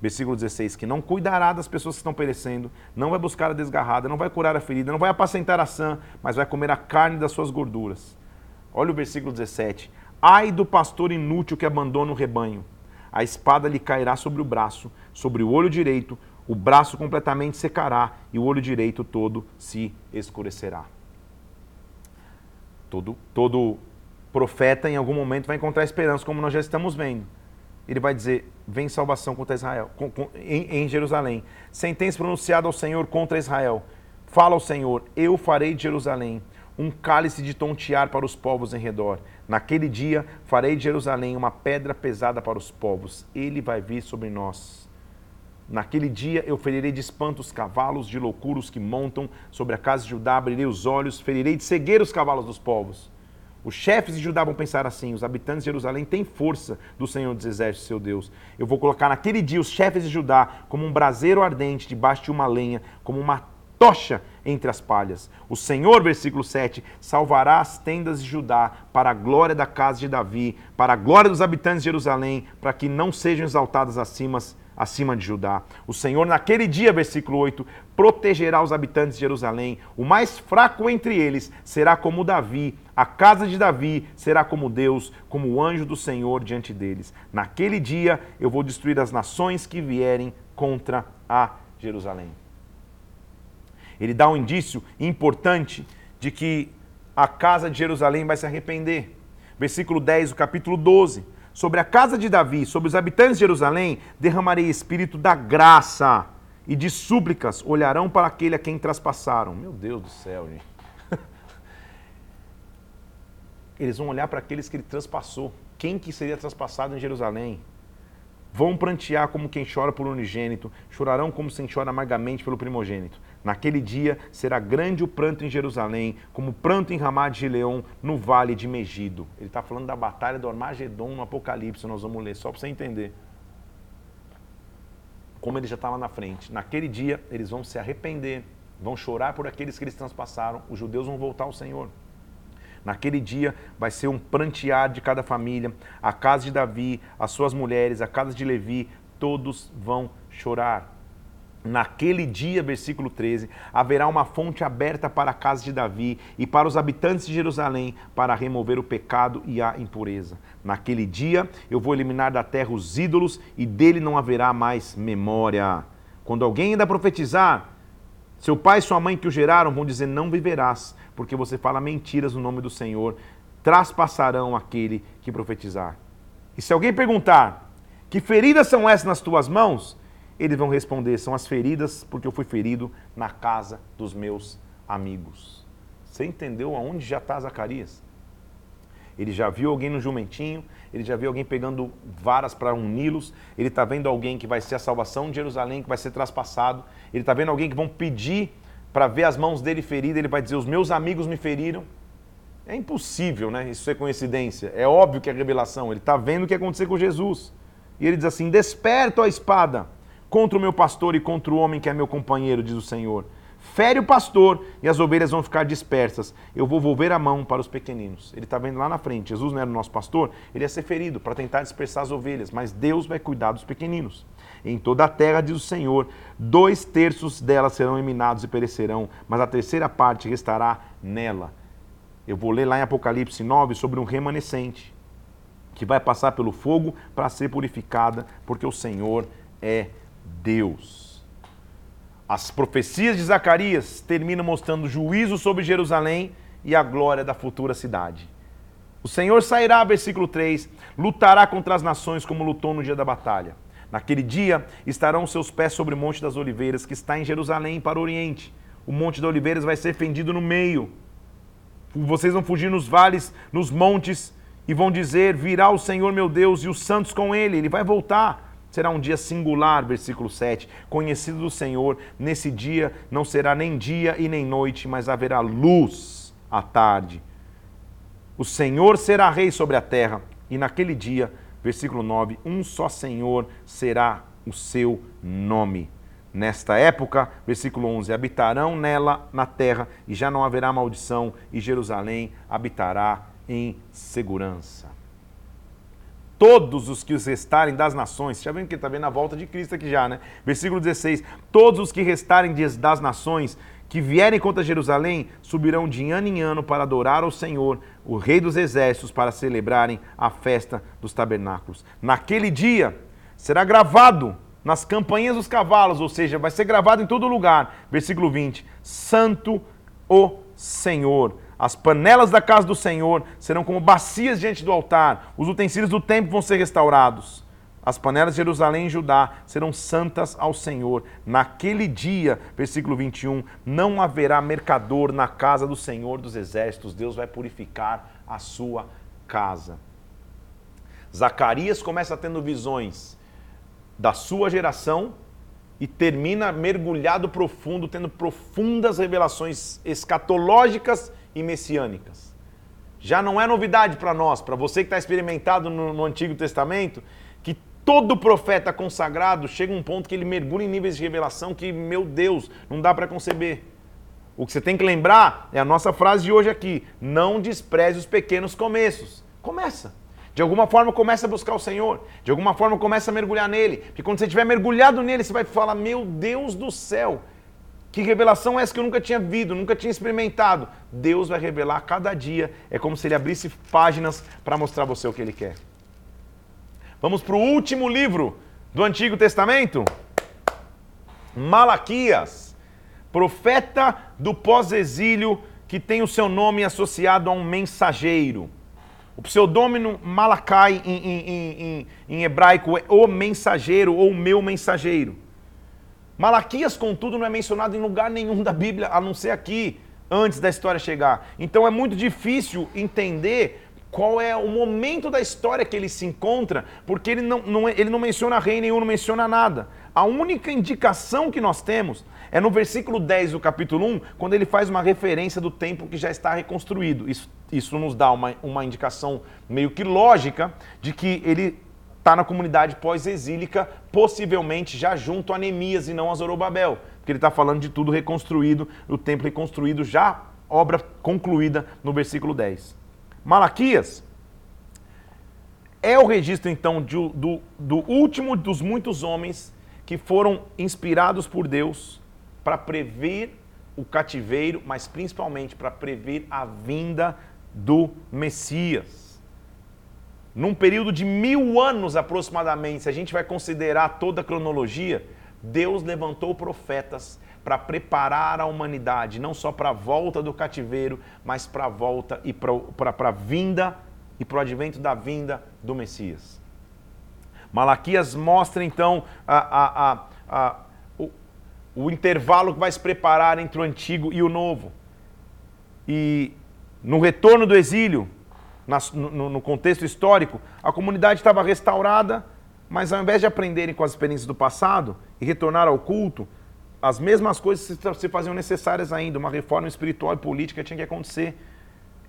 Versículo 16, que não cuidará das pessoas que estão perecendo, não vai buscar a desgarrada, não vai curar a ferida, não vai apacentar a sã, mas vai comer a carne das suas gorduras. Olha o versículo 17. Ai do pastor inútil que abandona o rebanho. A espada lhe cairá sobre o braço, sobre o olho direito, o braço completamente secará e o olho direito todo se escurecerá. Todo, todo profeta em algum momento vai encontrar esperança, como nós já estamos vendo. Ele vai dizer: vem salvação contra Israel, com, com, em, em Jerusalém. Sentença pronunciada ao Senhor contra Israel. Fala ao Senhor: eu farei de Jerusalém um cálice de tontear para os povos em redor. Naquele dia farei de Jerusalém uma pedra pesada para os povos. Ele vai vir sobre nós. Naquele dia eu ferirei de espanto os cavalos, de loucura os que montam sobre a casa de Judá, abrirei os olhos, ferirei de cegueira os cavalos dos povos. Os chefes de Judá vão pensar assim: os habitantes de Jerusalém têm força do Senhor dos Exércitos, seu Deus. Eu vou colocar naquele dia os chefes de Judá como um braseiro ardente debaixo de uma lenha, como uma tocha entre as palhas. O Senhor, versículo 7, salvará as tendas de Judá para a glória da casa de Davi, para a glória dos habitantes de Jerusalém, para que não sejam exaltadas acima acima de Judá. O Senhor, naquele dia, versículo 8, protegerá os habitantes de Jerusalém. O mais fraco entre eles será como Davi, a casa de Davi será como Deus, como o anjo do Senhor diante deles. Naquele dia eu vou destruir as nações que vierem contra a Jerusalém. Ele dá um indício importante de que a casa de Jerusalém vai se arrepender. Versículo 10, o capítulo 12 sobre a casa de Davi, sobre os habitantes de Jerusalém, derramarei espírito da graça e de súplicas olharão para aquele a quem traspassaram. Meu Deus do céu, gente. Eles vão olhar para aqueles que ele traspassou. Quem que seria traspassado em Jerusalém? Vão prantear como quem chora por unigênito, chorarão como quem chora amargamente pelo primogênito. Naquele dia será grande o pranto em Jerusalém, como o pranto em Ramá de Gileon, no vale de Megido. Ele está falando da batalha do Armagedon no Apocalipse, nós vamos ler, só para você entender. Como ele já está lá na frente. Naquele dia eles vão se arrepender, vão chorar por aqueles que eles transpassaram, os judeus vão voltar ao Senhor. Naquele dia vai ser um prantear de cada família, a casa de Davi, as suas mulheres, a casa de Levi, todos vão chorar. Naquele dia, versículo 13, haverá uma fonte aberta para a casa de Davi e para os habitantes de Jerusalém para remover o pecado e a impureza. Naquele dia eu vou eliminar da terra os ídolos e dele não haverá mais memória. Quando alguém ainda profetizar, seu pai e sua mãe que o geraram vão dizer: Não viverás, porque você fala mentiras no nome do Senhor, traspassarão aquele que profetizar. E se alguém perguntar: Que feridas são essas nas tuas mãos? Eles vão responder: são as feridas, porque eu fui ferido na casa dos meus amigos. Você entendeu aonde já está Zacarias? Ele já viu alguém no jumentinho, ele já viu alguém pegando varas para uni-los, ele está vendo alguém que vai ser a salvação de Jerusalém, que vai ser traspassado, ele está vendo alguém que vão pedir para ver as mãos dele feridas, ele vai dizer: Os meus amigos me feriram. É impossível, né? Isso é coincidência. É óbvio que é revelação. Ele está vendo o que aconteceu com Jesus. E ele diz assim: Desperta a espada contra o meu pastor e contra o homem que é meu companheiro, diz o Senhor. Fere o pastor e as ovelhas vão ficar dispersas. Eu vou volver a mão para os pequeninos. Ele está vendo lá na frente. Jesus não era o nosso pastor, ele ia ser ferido para tentar dispersar as ovelhas, mas Deus vai cuidar dos pequeninos. Em toda a terra, diz o Senhor, dois terços delas serão eliminados e perecerão, mas a terceira parte restará nela. Eu vou ler lá em Apocalipse 9 sobre um remanescente que vai passar pelo fogo para ser purificada, porque o Senhor é Deus. As profecias de Zacarias terminam mostrando juízo sobre Jerusalém e a glória da futura cidade. O Senhor sairá, versículo 3, lutará contra as nações como lutou no dia da batalha. Naquele dia estarão seus pés sobre o Monte das Oliveiras, que está em Jerusalém, para o Oriente. O Monte das Oliveiras vai ser fendido no meio. Vocês vão fugir nos vales, nos montes, e vão dizer: Virá o Senhor meu Deus e os santos com ele. Ele vai voltar. Será um dia singular, versículo 7. Conhecido do Senhor, nesse dia não será nem dia e nem noite, mas haverá luz à tarde. O Senhor será rei sobre a terra, e naquele dia, versículo 9, um só Senhor será o seu nome. Nesta época, versículo 11: habitarão nela na terra, e já não haverá maldição, e Jerusalém habitará em segurança. Todos os que os restarem das nações, já vem que está vendo a volta de Cristo aqui já, né? Versículo 16: Todos os que restarem das nações que vierem contra Jerusalém subirão de ano em ano para adorar ao Senhor, o Rei dos Exércitos, para celebrarem a festa dos tabernáculos. Naquele dia será gravado nas campanhas dos cavalos, ou seja, vai ser gravado em todo lugar. Versículo 20: Santo o Senhor. As panelas da casa do Senhor serão como bacias diante do altar. Os utensílios do templo vão ser restaurados. As panelas de Jerusalém e Judá serão santas ao Senhor. Naquele dia, versículo 21, não haverá mercador na casa do Senhor dos exércitos. Deus vai purificar a sua casa. Zacarias começa tendo visões da sua geração e termina mergulhado profundo, tendo profundas revelações escatológicas e messiânicas. Já não é novidade para nós, para você que está experimentado no, no, Antigo Testamento, que todo profeta consagrado chega um ponto que ele mergulha em níveis de revelação que, meu Deus, não dá para conceber. O que você tem que lembrar é a nossa frase de hoje aqui: não despreze os pequenos começos. Começa. De alguma forma começa a buscar o Senhor. De alguma forma começa a mergulhar nele. Porque quando você estiver mergulhado nele, você vai falar: Meu Deus do céu, que revelação é essa que eu nunca tinha visto, nunca tinha experimentado? Deus vai revelar a cada dia. É como se ele abrisse páginas para mostrar a você o que ele quer. Vamos para o último livro do Antigo Testamento? Malaquias, profeta do pós-exílio que tem o seu nome associado a um mensageiro. O pseudônimo Malakai em, em, em, em, hebraico é o mensageiro ou meu mensageiro. Malaquias, contudo, não é mencionado em lugar nenhum da Bíblia, a não ser aqui, antes da história chegar. Então é muito difícil entender qual é o momento da história que ele se encontra, porque ele não, não, ele não menciona rei nenhum, não menciona nada. A única indicação que nós temos é no versículo 10 do capítulo 1, quando ele faz uma referência do templo que já está reconstruído. Isso, isso nos dá uma, uma indicação meio que lógica de que ele está na comunidade pós-exílica, possivelmente já junto a Neemias e não a Zorobabel, porque ele está falando de tudo reconstruído, o templo reconstruído, já obra concluída no versículo 10. Malaquias é o registro então de, do, do último dos muitos homens que foram inspirados por Deus para prever o cativeiro, mas principalmente para prever a vinda do Messias. Num período de mil anos aproximadamente, se a gente vai considerar toda a cronologia, Deus levantou profetas para preparar a humanidade, não só para a volta do cativeiro, mas para a volta e para a vinda e para o advento da vinda do Messias. Malaquias mostra então a, a, a, a o intervalo que vai se preparar entre o antigo e o novo. E no retorno do exílio, no, contexto histórico, a comunidade estava restaurada, mas ao invés de aprenderem com as experiências do passado e retornar ao culto, as mesmas coisas se faziam necessárias ainda. Uma reforma espiritual e política tinha que acontecer.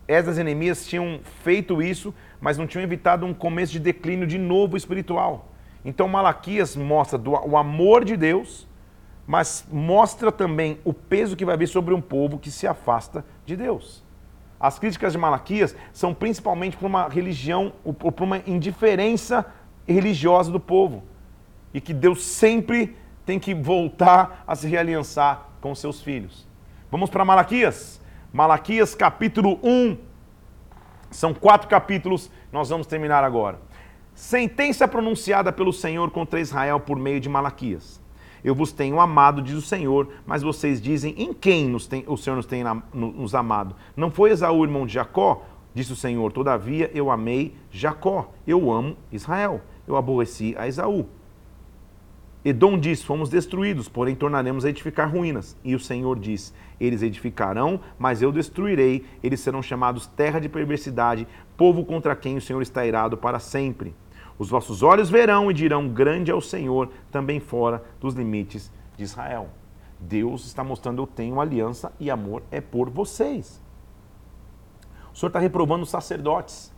Essas enemias tinham feito isso, mas não tinham evitado um começo de declínio de novo espiritual. Então Malaquias mostra do, o amor de Deus mas mostra também o peso que vai vir sobre um povo que se afasta de Deus. As críticas de Malaquias são principalmente para uma religião, ou para uma indiferença religiosa do povo. E que Deus sempre tem que voltar a se realiançar com seus filhos. Vamos para Malaquias? Malaquias capítulo 1. São quatro capítulos, nós vamos terminar agora. Sentença pronunciada pelo Senhor contra Israel por meio de Malaquias. Eu vos tenho amado, diz o Senhor, mas vocês dizem: em quem nos tem, o Senhor nos tem nos amado? Não foi Esaú, irmão de Jacó? Disse o Senhor: Todavia eu amei Jacó, eu amo Israel, eu aborreci a Esaú. Edom diz: Fomos destruídos, porém tornaremos a edificar ruínas. E o Senhor diz: Eles edificarão, mas eu destruirei. Eles serão chamados terra de perversidade, povo contra quem o Senhor está irado para sempre. Os vossos olhos verão e dirão: Grande é o Senhor, também fora dos limites de Israel. Deus está mostrando: Eu tenho aliança e amor é por vocês. O Senhor está reprovando os sacerdotes,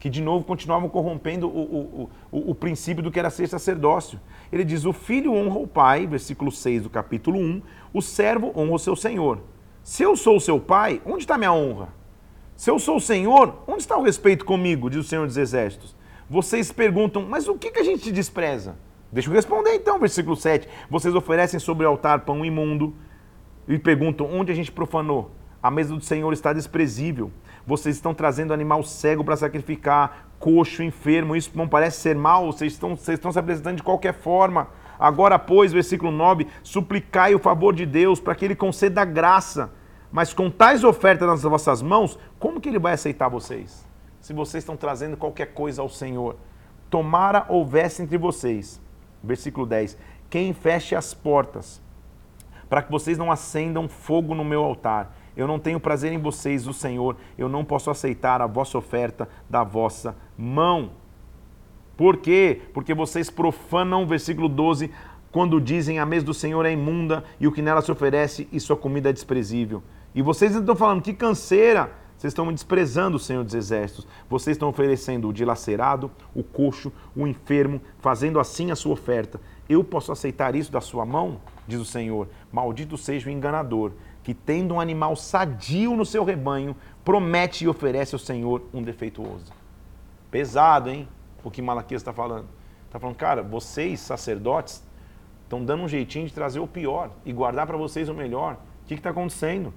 que de novo continuavam corrompendo o, o, o, o princípio do que era ser sacerdócio. Ele diz: O filho honra o pai, versículo 6 do capítulo 1, o servo honra o seu senhor. Se eu sou o seu pai, onde está minha honra? Se eu sou o Senhor, onde está o respeito comigo? Diz o Senhor dos Exércitos. Vocês perguntam, mas o que, que a gente despreza? Deixa eu responder então, versículo 7. Vocês oferecem sobre o altar pão imundo e perguntam onde a gente profanou. A mesa do Senhor está desprezível. Vocês estão trazendo animal cego para sacrificar, coxo, enfermo. Isso não parece ser mal, vocês estão, vocês estão se apresentando de qualquer forma. Agora, pois, versículo 9: suplicai o favor de Deus para que ele conceda graça mas com tais ofertas nas vossas mãos, como que ele vai aceitar vocês? Se vocês estão trazendo qualquer coisa ao Senhor. Tomara houvesse entre vocês, versículo 10, quem feche as portas, para que vocês não acendam fogo no meu altar. Eu não tenho prazer em vocês, o Senhor, eu não posso aceitar a vossa oferta da vossa mão. Por quê? Porque vocês profanam, versículo 12, quando dizem a mesa do Senhor é imunda e o que nela se oferece e sua comida é desprezível. E vocês estão falando que canseira. Vocês estão desprezando o Senhor dos Exércitos. Vocês estão oferecendo o dilacerado, o coxo, o enfermo, fazendo assim a sua oferta. Eu posso aceitar isso da sua mão? Diz o Senhor. Maldito seja o enganador, que tendo um animal sadio no seu rebanho, promete e oferece ao Senhor um defeituoso. Pesado, hein? O que Malaquias está falando. Está falando, cara, vocês, sacerdotes, estão dando um jeitinho de trazer o pior e guardar para vocês o melhor. O que está acontecendo?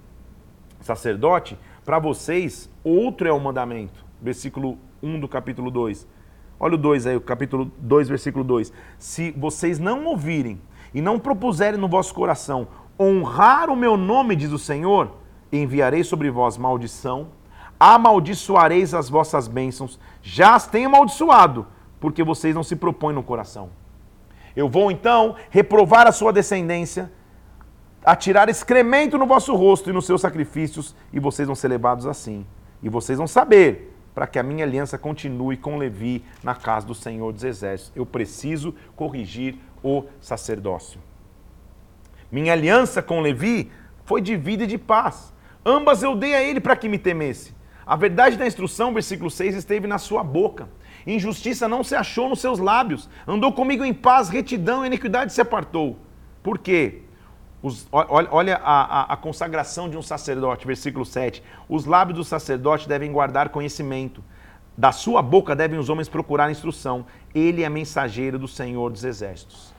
sacerdote, para vocês, outro é o mandamento. Versículo 1 do capítulo 2. Olha o 2 aí, o capítulo 2, versículo 2. Se vocês não ouvirem e não propuserem no vosso coração honrar o meu nome, diz o Senhor, enviarei sobre vós maldição, amaldiçoareis as vossas bênçãos, já as tenho amaldiçoado, porque vocês não se propõem no coração. Eu vou então reprovar a sua descendência a tirar excremento no vosso rosto e nos seus sacrifícios, e vocês vão ser levados assim. E vocês vão saber, para que a minha aliança continue com Levi na casa do Senhor dos Exércitos. Eu preciso corrigir o sacerdócio. Minha aliança com Levi foi de vida e de paz. Ambas eu dei a ele para que me temesse. A verdade da instrução, versículo 6, esteve na sua boca. Injustiça não se achou nos seus lábios. Andou comigo em paz, retidão e iniquidade se apartou. Por quê? Os, olha, a, a, a, consagração de um sacerdote, versículo 7. Os lábios do sacerdote devem guardar conhecimento. Da sua boca devem os homens procurar instrução. Ele é mensageiro do Senhor dos Exércitos.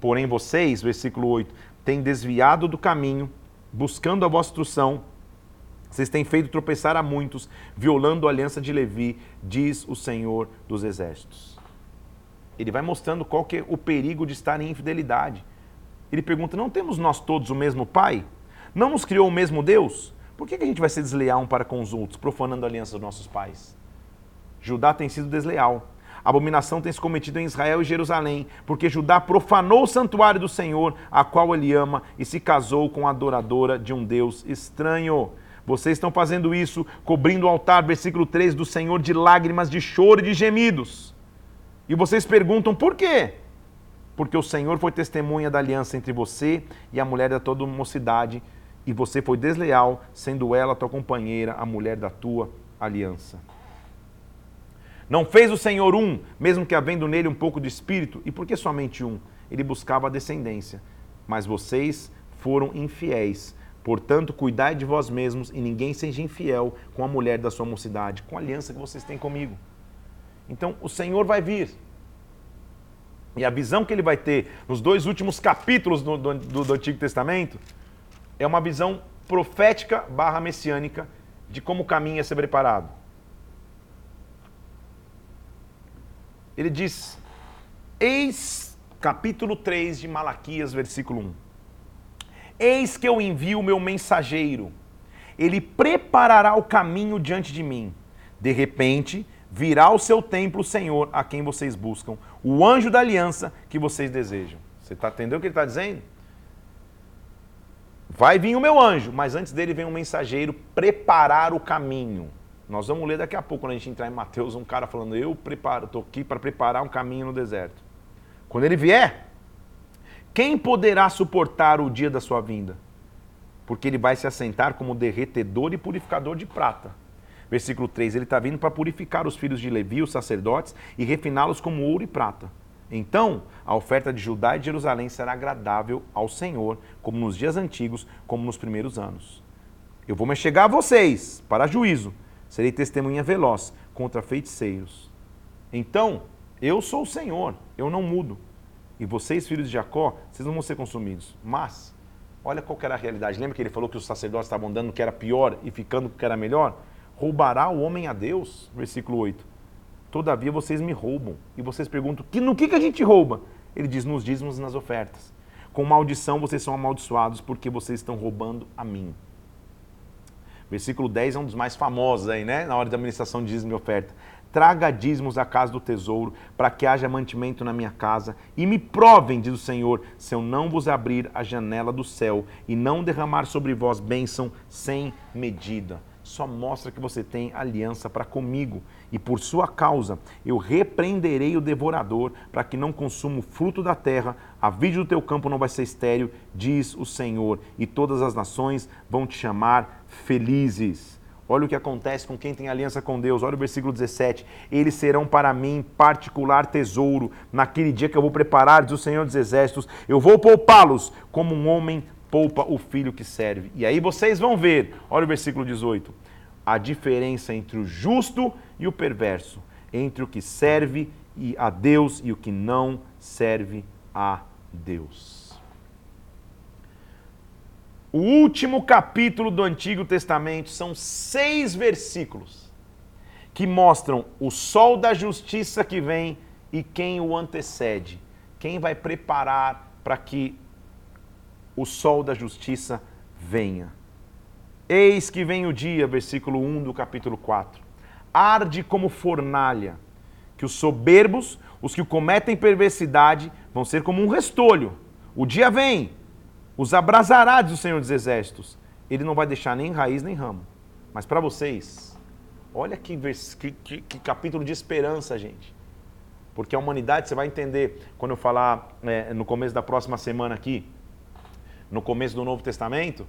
Porém, vocês, versículo 8, têm desviado do caminho, buscando a vossa instrução. Vocês têm feito tropeçar a muitos, violando a aliança de Levi, diz o Senhor dos Exércitos. Ele vai mostrando qual que é o perigo de estar em infidelidade. Ele pergunta: Não temos nós todos o mesmo Pai? Não nos criou o mesmo Deus? Por que a gente vai ser desleal um para com os outros, profanando a aliança dos nossos pais? Judá tem sido desleal. A abominação tem se cometido em Israel e Jerusalém, porque Judá profanou o santuário do Senhor, a qual ele ama, e se casou com a adoradora de um Deus estranho. Vocês estão fazendo isso, cobrindo o altar, versículo 3, do Senhor de lágrimas, de choro e de gemidos. E vocês perguntam por quê? Porque o Senhor foi testemunha da aliança entre você e a mulher da tua mocidade, e você foi desleal, sendo ela tua companheira, a mulher da tua aliança. Não fez o Senhor um, mesmo que havendo nele um pouco de espírito, e por que somente um? Ele buscava a descendência. Mas vocês foram infiéis. Portanto, cuidai de vós mesmos e ninguém seja infiel com a mulher da sua mocidade, com a aliança que vocês têm comigo. Então, o Senhor vai vir. E a visão que ele vai ter nos dois últimos capítulos do, do, do Antigo Testamento é uma visão profética barra messiânica de como o caminho ia ser preparado. Ele diz, eis capítulo 3 de Malaquias, versículo 1. Eis que eu envio o meu mensageiro, ele preparará o caminho diante de mim. De repente, virá ao seu templo o Senhor a quem vocês buscam, o anjo da aliança que vocês desejam. Você está entendendo o que ele está dizendo? Vai vir o meu anjo, mas antes dele vem um mensageiro preparar o caminho. Nós vamos ler daqui a pouco, quando a gente entrar em Mateus, um cara falando: Eu preparo, estou aqui para preparar um caminho no deserto. Quando ele vier, quem poderá suportar o dia da sua vinda? Porque ele vai se assentar como derretedor e purificador de prata Versículo 3: Ele está vindo para purificar os filhos de Levi, os sacerdotes, e refiná-los como ouro e prata. Então, a oferta de Judá e de Jerusalém será agradável ao Senhor, como nos dias antigos, como nos primeiros anos. Eu vou me chegar a vocês para juízo, Serei testemunha veloz contra feiticeiros. Então, eu sou o Senhor, eu não mudo. E vocês, filhos de Jacó, vocês não vão ser consumidos. Mas, olha qual era a realidade. Lembra que ele falou que os sacerdotes estavam dando o que era pior e ficando o que era melhor? Roubará o homem a Deus? Versículo 8. Todavia vocês me roubam. E vocês perguntam, que, no que, que a gente rouba? Ele diz, nos dízimos e nas ofertas. Com maldição vocês são amaldiçoados porque vocês estão roubando a mim. Versículo 10 é um dos mais famosos aí, né? Na hora da administração de dízimo e oferta. Traga dízimos à casa do tesouro, para que haja mantimento na minha casa, e me provem, diz o Senhor, se eu não vos abrir a janela do céu e não derramar sobre vós bênção sem medida. Só mostra que você tem aliança para comigo, e por sua causa eu repreenderei o devorador, para que não consuma o fruto da terra, a vide do teu campo não vai ser estéril, diz o Senhor, e todas as nações vão te chamar felizes. Olha o que acontece com quem tem aliança com Deus. Olha o versículo 17. Eles serão para mim particular tesouro naquele dia que eu vou preparar, diz o Senhor dos Exércitos. Eu vou poupá-los como um homem poupa o filho que serve. E aí vocês vão ver, olha o versículo 18. A diferença entre o justo e o perverso, entre o que serve a Deus e o que não serve a Deus o último capítulo do Antigo Testamento, são seis versículos que mostram o sol da justiça que vem e quem o antecede. Quem vai preparar para que o sol da justiça venha. Eis que vem o dia, versículo 1 do capítulo 4. Arde como fornalha, que os soberbos, os que cometem perversidade, vão ser como um restolho. O dia vem, os abrasará, diz o Senhor dos Exércitos. Ele não vai deixar nem raiz nem ramo. Mas para vocês, olha que, vers... que, que, que, capítulo de esperança, gente. Porque a humanidade, você vai entender quando eu falar é, no começo da próxima semana aqui, no começo do Novo Testamento,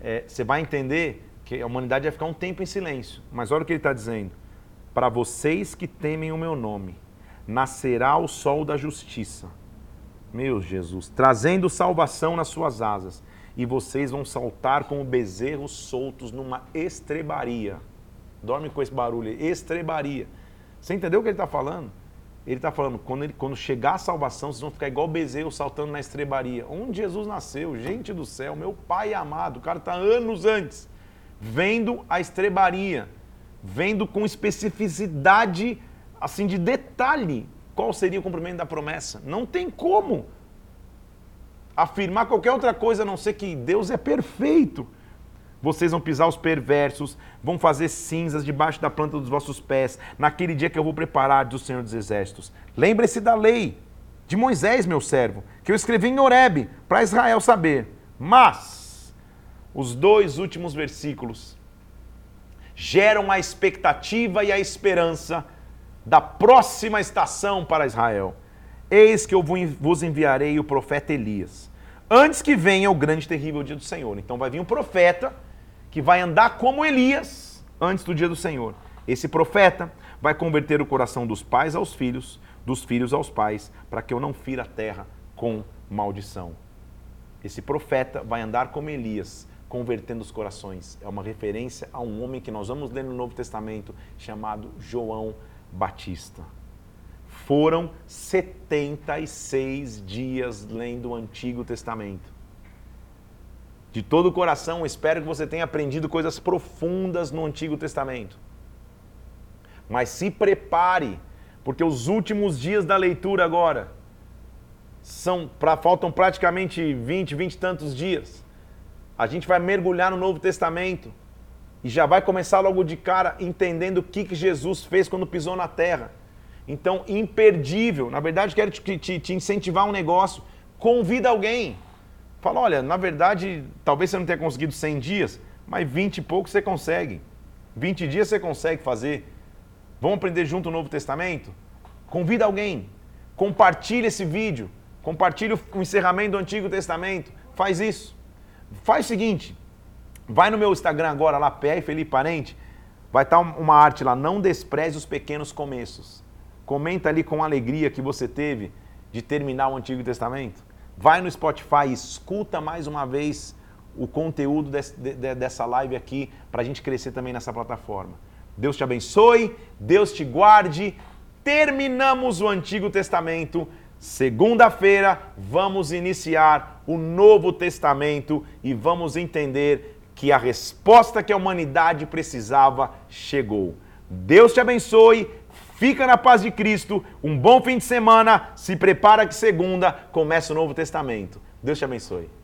é, você vai entender que a humanidade vai ficar um tempo em silêncio. Mas olha o que ele está dizendo. Para vocês que temem o meu nome, nascerá o sol da justiça meu Jesus, trazendo salvação nas suas asas, e vocês vão saltar como bezerros soltos numa estrebaria. Dorme com esse barulho, estrebaria. Você entendeu o que ele está falando? Ele está falando, quando, ele, quando chegar a salvação, vocês vão ficar igual bezerro saltando na estrebaria. Onde Jesus nasceu, gente do céu, meu pai amado, o cara está anos antes, vendo a estrebaria, vendo com especificidade, assim, de detalhe, qual seria o cumprimento da promessa? Não tem como afirmar qualquer outra coisa a não ser que Deus é perfeito. Vocês vão pisar os perversos, vão fazer cinzas debaixo da planta dos vossos pés, naquele dia que eu vou preparar, diz o Senhor dos Exércitos. Lembre-se da lei de Moisés, meu servo, que eu escrevi em Horebe, para Israel saber. Mas, os dois últimos versículos geram a expectativa e a esperança da próxima estação para Israel. Eis que eu vos enviarei o profeta Elias, antes que venha o grande e terrível dia do Senhor. Então vai vir um profeta que vai andar como Elias antes do dia do Senhor. Esse profeta vai converter o coração dos pais aos filhos, dos filhos aos pais, para que eu não fira a terra com maldição. Esse profeta vai andar como Elias, convertendo os corações. É uma referência a um homem que nós vamos ler no Novo Testamento chamado João Batista. Foram 76 dias lendo o Antigo Testamento. De todo o coração, espero que você tenha aprendido coisas profundas no Antigo Testamento. Mas se prepare, porque os últimos dias da leitura agora são pra, faltam praticamente 20, 20 e tantos dias. A gente vai mergulhar no Novo Testamento e já vai começar logo de cara entendendo o que, que Jesus fez quando pisou na terra. Então, imperdível. Na verdade, quero te, te, te incentivar um negócio. Convida alguém. Fala, olha, na verdade, talvez você não tenha conseguido 100 dias, mas 20 e pouco você consegue. 20 dias você consegue fazer. Vamos aprender junto o Novo Testamento? Convida alguém. Compartilha esse vídeo. Compartilha o encerramento do Antigo Testamento. Faz isso. Faz o seguinte, Vai no meu Instagram agora, lá, PR Felipe Parente, vai estar tá uma arte lá, não despreze os pequenos começos. Comenta ali com alegria que você teve de terminar o Antigo Testamento. Vai no Spotify, escuta mais uma vez o conteúdo desse, de, dessa live aqui para a gente crescer também nessa plataforma. Deus te abençoe, Deus te guarde. Terminamos o Antigo Testamento. Segunda-feira vamos iniciar o Novo Testamento e vamos entender que a resposta que a humanidade precisava chegou. Deus te abençoe. Fica na paz de Cristo. Um bom fim de semana. Se prepara que segunda começa o Novo Testamento. Deus te abençoe.